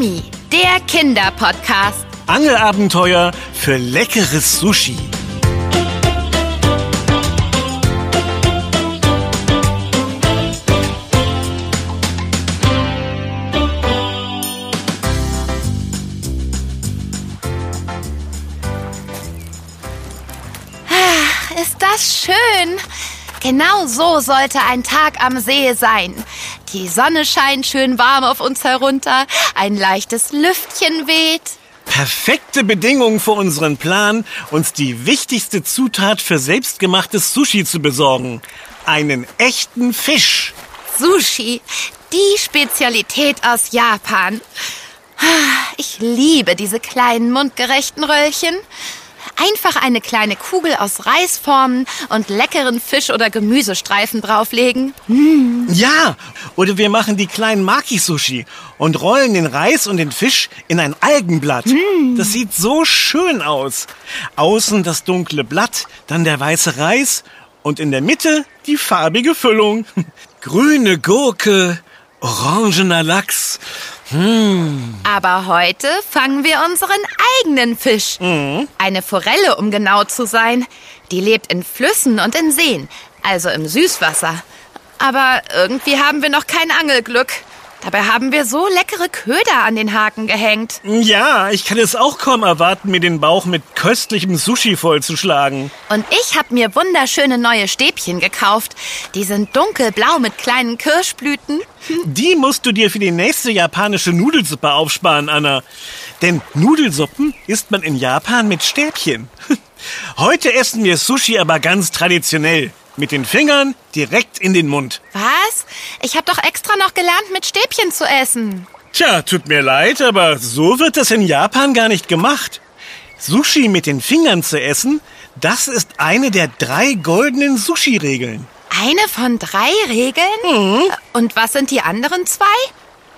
Nami, der Kinderpodcast. Angelabenteuer für leckeres Sushi. Ist das schön? Genau so sollte ein Tag am See sein. Die Sonne scheint schön warm auf uns herunter, ein leichtes Lüftchen weht. Perfekte Bedingungen für unseren Plan, uns die wichtigste Zutat für selbstgemachtes Sushi zu besorgen. Einen echten Fisch. Sushi, die Spezialität aus Japan. Ich liebe diese kleinen mundgerechten Röllchen. Einfach eine kleine Kugel aus Reisformen und leckeren Fisch- oder Gemüsestreifen drauflegen. Ja, oder wir machen die kleinen Maki-Sushi und rollen den Reis und den Fisch in ein Algenblatt. Das sieht so schön aus. Außen das dunkle Blatt, dann der weiße Reis und in der Mitte die farbige Füllung. Grüne Gurke, orangener Lachs. Aber heute fangen wir unseren eigenen Fisch. Eine Forelle, um genau zu sein. Die lebt in Flüssen und in Seen, also im Süßwasser. Aber irgendwie haben wir noch kein Angelglück. Dabei haben wir so leckere Köder an den Haken gehängt. Ja, ich kann es auch kaum erwarten, mir den Bauch mit köstlichem Sushi vollzuschlagen. Und ich habe mir wunderschöne neue Stäbchen gekauft. Die sind dunkelblau mit kleinen Kirschblüten. Die musst du dir für die nächste japanische Nudelsuppe aufsparen, Anna. Denn Nudelsuppen isst man in Japan mit Stäbchen. Heute essen wir Sushi aber ganz traditionell. Mit den Fingern direkt in den Mund. Was? Ich habe doch extra noch gelernt, mit Stäbchen zu essen. Tja, tut mir leid, aber so wird das in Japan gar nicht gemacht. Sushi mit den Fingern zu essen, das ist eine der drei goldenen Sushi-Regeln. Eine von drei Regeln? Und was sind die anderen zwei?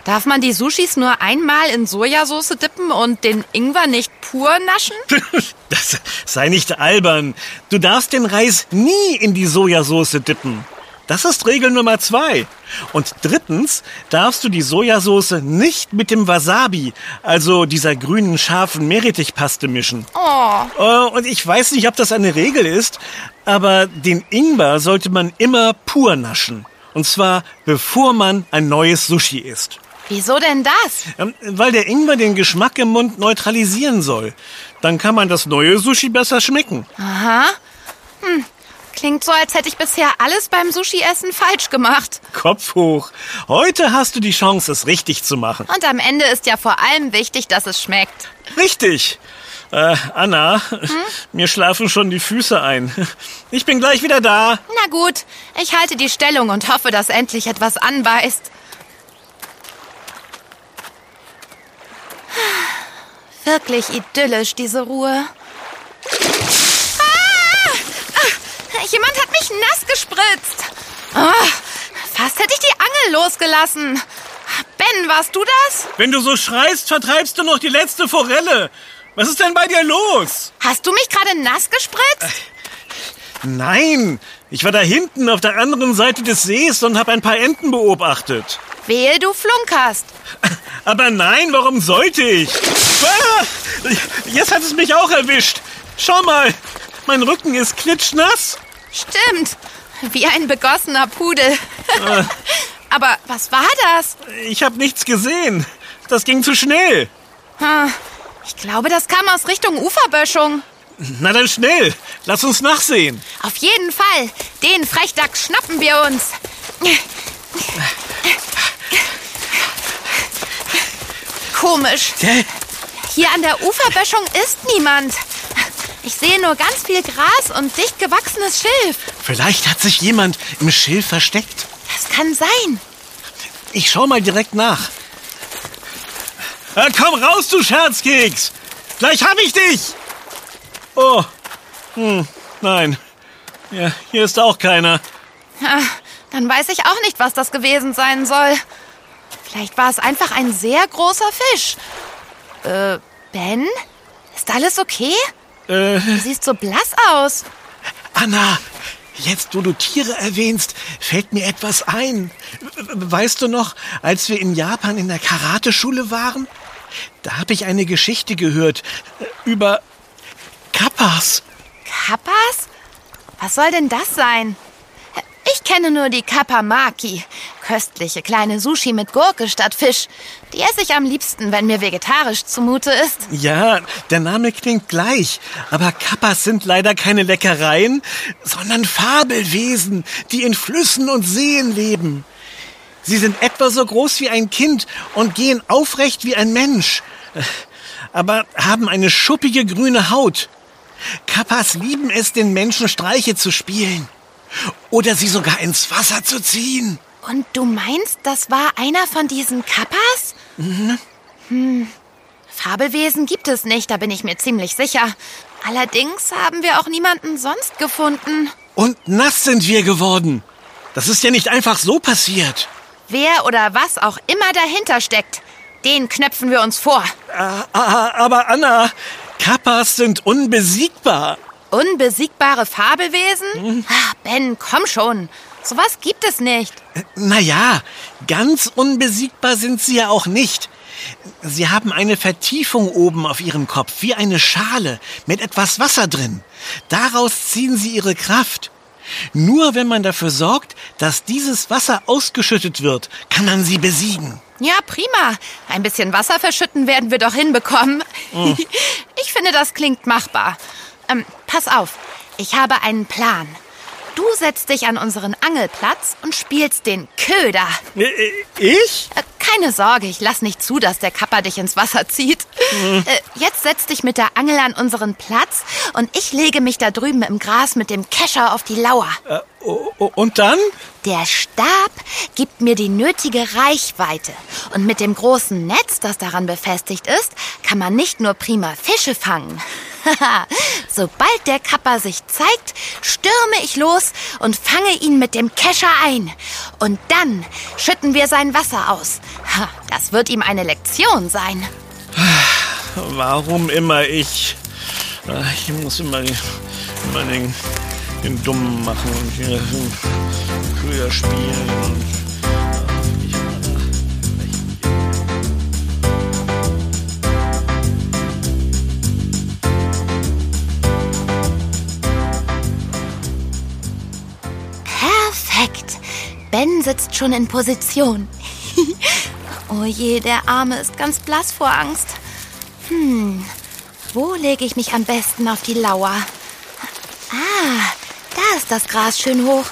Darf man die Sushis nur einmal in Sojasauce dippen und den Ingwer nicht pur naschen? Das sei nicht albern. Du darfst den Reis nie in die Sojasauce dippen. Das ist Regel Nummer zwei. Und drittens darfst du die Sojasauce nicht mit dem Wasabi, also dieser grünen scharfen Meerrettichpaste mischen. Oh, Äh, Und ich weiß nicht, ob das eine Regel ist, aber den Ingwer sollte man immer pur naschen. Und zwar bevor man ein neues Sushi isst. Wieso denn das? Ähm, Weil der Ingwer den Geschmack im Mund neutralisieren soll. Dann kann man das neue Sushi besser schmecken. Aha. Hm. Klingt so, als hätte ich bisher alles beim Sushi-Essen falsch gemacht. Kopf hoch. Heute hast du die Chance, es richtig zu machen. Und am Ende ist ja vor allem wichtig, dass es schmeckt. Richtig. Äh, Anna, mir schlafen schon die Füße ein. Ich bin gleich wieder da. Na gut, ich halte die Stellung und hoffe, dass endlich etwas anbeißt. Wirklich idyllisch, diese Ruhe. Ah! Ah! Jemand hat mich nass gespritzt. Ah! Fast hätte ich die Angel losgelassen. Ben, warst du das? Wenn du so schreist, vertreibst du noch die letzte Forelle. Was ist denn bei dir los? Hast du mich gerade nass gespritzt? Nein, ich war da hinten auf der anderen Seite des Sees und habe ein paar Enten beobachtet. Wehe, du flunkerst. Aber nein, warum sollte ich? Ah, jetzt hat es mich auch erwischt. Schau mal, mein Rücken ist klitschnass. Stimmt, wie ein begossener Pudel. Aber was war das? Ich habe nichts gesehen. Das ging zu schnell. Ah, Ich glaube, das kam aus Richtung Uferböschung. Na dann schnell, lass uns nachsehen. Auf jeden Fall. Den Frechdachs schnappen wir uns. Komisch. Hä? Hier an der Uferböschung ist niemand. Ich sehe nur ganz viel Gras und dicht gewachsenes Schilf. Vielleicht hat sich jemand im Schilf versteckt. Das kann sein. Ich schau mal direkt nach. Ah, komm raus, du Scherzkeks! Gleich hab ich dich! Oh, hm, nein. Ja, hier ist auch keiner. Ah, Dann weiß ich auch nicht, was das gewesen sein soll. Vielleicht war es einfach ein sehr großer Fisch. Äh, Ben? Ist alles okay? Äh, Du siehst so blass aus. Anna, jetzt wo du Tiere erwähnst, fällt mir etwas ein. Weißt du noch, als wir in Japan in der Karateschule waren? Da habe ich eine Geschichte gehört äh, über Kappas. Kappas? Was soll denn das sein? Ich kenne nur die Kappa-Maki. Köstliche kleine Sushi mit Gurke statt Fisch. Die esse ich am liebsten, wenn mir vegetarisch zumute ist. Ja, der Name klingt gleich. Aber Kappas sind leider keine Leckereien, sondern Fabelwesen, die in Flüssen und Seen leben. Sie sind etwa so groß wie ein Kind und gehen aufrecht wie ein Mensch, aber haben eine schuppige grüne Haut. Kappas lieben es, den Menschen Streiche zu spielen oder sie sogar ins Wasser zu ziehen. Und du meinst, das war einer von diesen Kappas? Mhm. Hm. Fabelwesen gibt es nicht, da bin ich mir ziemlich sicher. Allerdings haben wir auch niemanden sonst gefunden. Und nass sind wir geworden. Das ist ja nicht einfach so passiert. Wer oder was auch immer dahinter steckt, den knöpfen wir uns vor. Ah, ah, aber Anna, Kappas sind unbesiegbar. Unbesiegbare Fabelwesen? Mhm. Ach, ben, komm schon. Sowas gibt es nicht. Naja, ganz unbesiegbar sind sie ja auch nicht. Sie haben eine Vertiefung oben auf ihrem Kopf, wie eine Schale mit etwas Wasser drin. Daraus ziehen sie ihre Kraft. Nur wenn man dafür sorgt, dass dieses Wasser ausgeschüttet wird, kann man sie besiegen. Ja, prima. Ein bisschen Wasser verschütten werden wir doch hinbekommen. Oh. Ich finde, das klingt machbar. Ähm, pass auf, ich habe einen Plan. Du setzt dich an unseren Angelplatz und spielst den Köder. Äh, äh, ich? Äh, keine Sorge, ich lass nicht zu, dass der Kapper dich ins Wasser zieht. Mhm. Jetzt setz dich mit der Angel an unseren Platz und ich lege mich da drüben im Gras mit dem Kescher auf die Lauer. Äh, und dann? Der Stab gibt mir die nötige Reichweite. Und mit dem großen Netz, das daran befestigt ist, kann man nicht nur prima Fische fangen. Sobald der Kapper sich zeigt, stürme ich los und fange ihn mit dem Kescher ein. Und dann schütten wir sein Wasser aus. Das wird ihm eine Lektion sein. Warum immer ich? Ich muss immer, immer den, den Dummen machen und hier Köder spielen. Ben sitzt schon in Position. oh je, der Arme ist ganz blass vor Angst. Hm, wo lege ich mich am besten auf die Lauer? Ah, da ist das Gras schön hoch.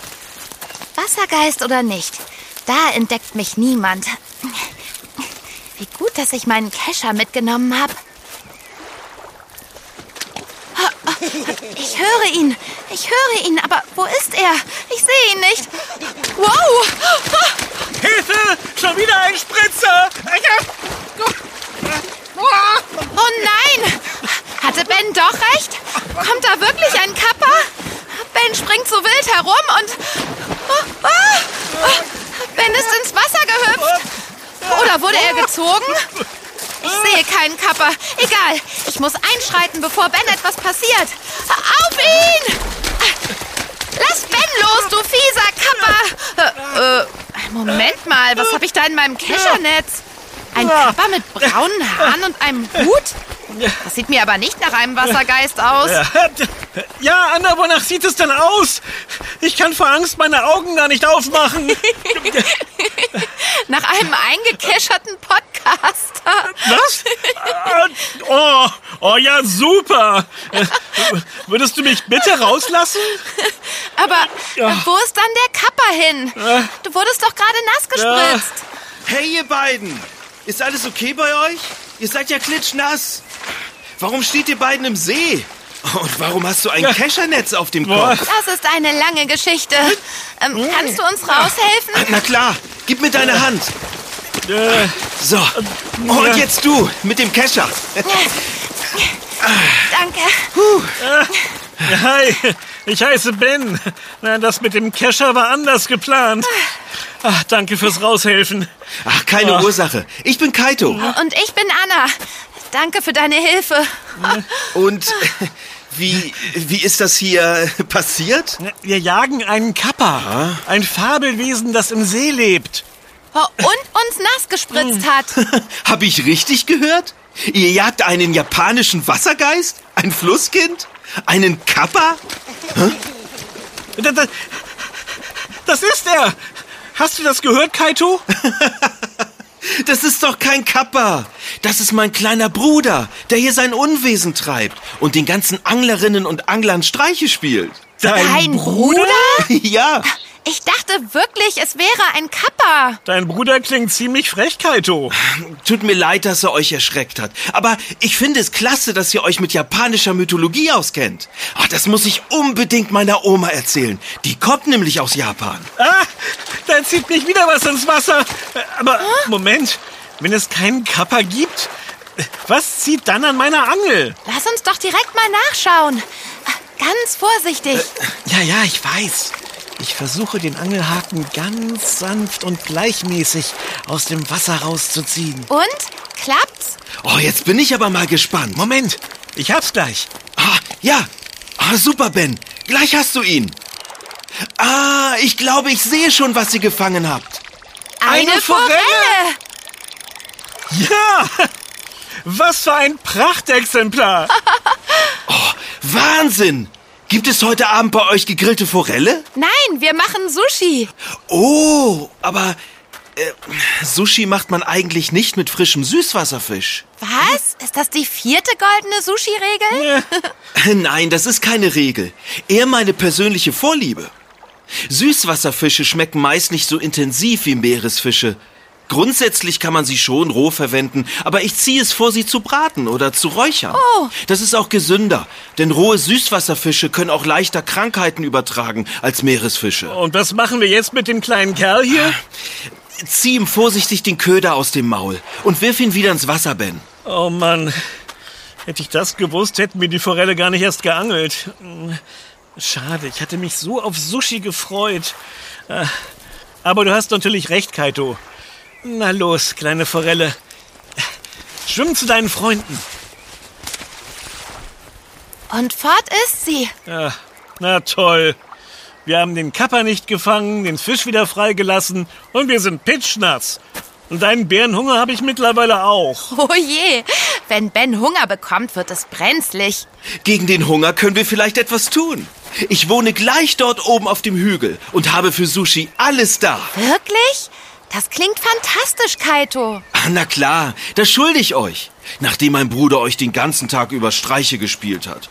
Wassergeist oder nicht, da entdeckt mich niemand. Wie gut, dass ich meinen Kescher mitgenommen habe. Ich höre ihn. Ich höre ihn, aber wo ist er? Ich sehe ihn nicht. Wow! Hilfe! Schon wieder ein Spritzer! Oh nein! Hatte Ben doch recht? Kommt da wirklich ein Kapper? Ben springt so wild herum und... Oh, oh, ben ist ins Wasser gehüpft. Oder wurde er gezogen? Ich sehe keinen Kapper. Egal, ich muss einschreiten, bevor Ben etwas passiert. Auf ihn! Lass Ben los, du fieser Kapper! Äh, äh, Moment mal, was habe ich da in meinem Keschernetz? Ein Kapper mit braunen Haaren und einem Hut? Das sieht mir aber nicht nach einem Wassergeist aus. Ja, Anna, wonach sieht es denn aus? Ich kann vor Angst meine Augen gar nicht aufmachen. nach einem eingekescherten Podcaster. Was? Oh, oh ja, super. Würdest du mich bitte rauslassen? Aber wo ist dann der Kapper hin? Du wurdest doch gerade nass gespritzt. Hey, ihr beiden. Ist alles okay bei euch? Ihr seid ja klitschnass. Warum steht ihr beiden im See? Und warum hast du ein Keschernetz auf dem Kopf? Das ist eine lange Geschichte. Ähm, kannst du uns raushelfen? Na klar, gib mir deine Hand. So, und jetzt du mit dem Kescher. Danke. Hi, ich heiße Ben. Das mit dem Kescher war anders geplant. Ach, danke fürs Raushelfen. Ach, keine Ach. Ursache. Ich bin Kaito. Und ich bin Anna. Danke für deine Hilfe. Und wie, wie ist das hier passiert? Wir jagen einen Kappa. Ein Fabelwesen, das im See lebt. Oh, und uns nass gespritzt hat. Hab ich richtig gehört? Ihr jagt einen japanischen Wassergeist? Ein Flusskind? Einen Kappa? Da- da- Das ist er! Hast du das gehört, Kaito? Das ist doch kein Kappa. Das ist mein kleiner Bruder, der hier sein Unwesen treibt und den ganzen Anglerinnen und Anglern Streiche spielt. Dein Bruder? ja, Ich dachte wirklich, es wäre ein Kappa. Dein Bruder klingt ziemlich frech, Kaito. tut mir leid, dass er euch erschreckt hat. Aber ich finde es klasse, dass ihr euch mit japanischer Mythologie auskennt. Ach, das muss ich unbedingt meiner Oma erzählen. Die kommt nämlich aus Japan. Ah, da zieht mich wieder was ins Wasser. Äh, Aber Moment, wenn es keinen Kappa gibt, äh, was zieht dann an meiner Angel? Lass uns doch direkt mal nachschauen. Ganz vorsichtig. Ja, ja, ich weiß. Ich versuche den Angelhaken ganz sanft und gleichmäßig aus dem Wasser rauszuziehen. Und? Klappt's? Oh, jetzt bin ich aber mal gespannt. Moment, ich hab's gleich. Ah, ja. Ah, super, Ben. Gleich hast du ihn. Ah, ich glaube, ich sehe schon, was ihr gefangen habt. Eine, Eine Forelle. Forelle. Ja! Was für ein Prachtexemplar! Wahnsinn! Gibt es heute Abend bei euch gegrillte Forelle? Nein, wir machen Sushi. Oh, aber äh, Sushi macht man eigentlich nicht mit frischem Süßwasserfisch. Was? Ist das die vierte goldene Sushi-Regel? Nein, das ist keine Regel. Eher meine persönliche Vorliebe. Süßwasserfische schmecken meist nicht so intensiv wie Meeresfische. Grundsätzlich kann man sie schon roh verwenden, aber ich ziehe es vor, sie zu braten oder zu räuchern. Oh. Das ist auch gesünder, denn rohe Süßwasserfische können auch leichter Krankheiten übertragen als Meeresfische. Und was machen wir jetzt mit dem kleinen Kerl hier? Zieh ihm vorsichtig den Köder aus dem Maul und wirf ihn wieder ins Wasser, Ben. Oh Mann, hätte ich das gewusst, hätten wir die Forelle gar nicht erst geangelt. Schade, ich hatte mich so auf Sushi gefreut. Äh, Aber du hast natürlich recht, Kaito. Na los, kleine Forelle. Schwimm zu deinen Freunden. Und fort ist sie. Ja, na toll. Wir haben den Kapper nicht gefangen, den Fisch wieder freigelassen und wir sind pitschnass. Und deinen Bärenhunger habe ich mittlerweile auch. Oh je, wenn Ben Hunger bekommt, wird es brenzlig. Gegen den Hunger können wir vielleicht etwas tun. Ich wohne gleich dort oben auf dem Hügel und habe für Sushi alles da. Wirklich? Das klingt fantastisch, Kaito. Ah, na klar, das schulde ich euch, nachdem mein Bruder euch den ganzen Tag über Streiche gespielt hat.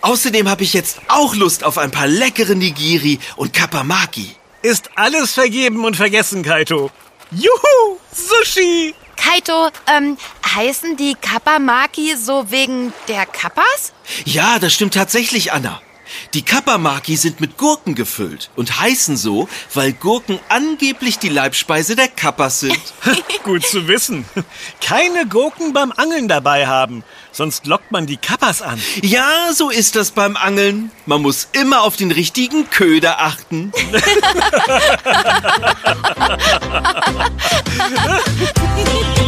Außerdem habe ich jetzt auch Lust auf ein paar leckere Nigiri und Kapamaki. Ist alles vergeben und vergessen, Kaito. Juhu, Sushi! Kaito, ähm, heißen die Kappamaki so wegen der Kappas? Ja, das stimmt tatsächlich, Anna. Die Kapamaki sind mit Gurken gefüllt und heißen so, weil Gurken angeblich die Leibspeise der Kappas sind. Gut zu wissen. Keine Gurken beim Angeln dabei haben, sonst lockt man die Kappas an. Ja, so ist das beim Angeln. Man muss immer auf den richtigen Köder achten.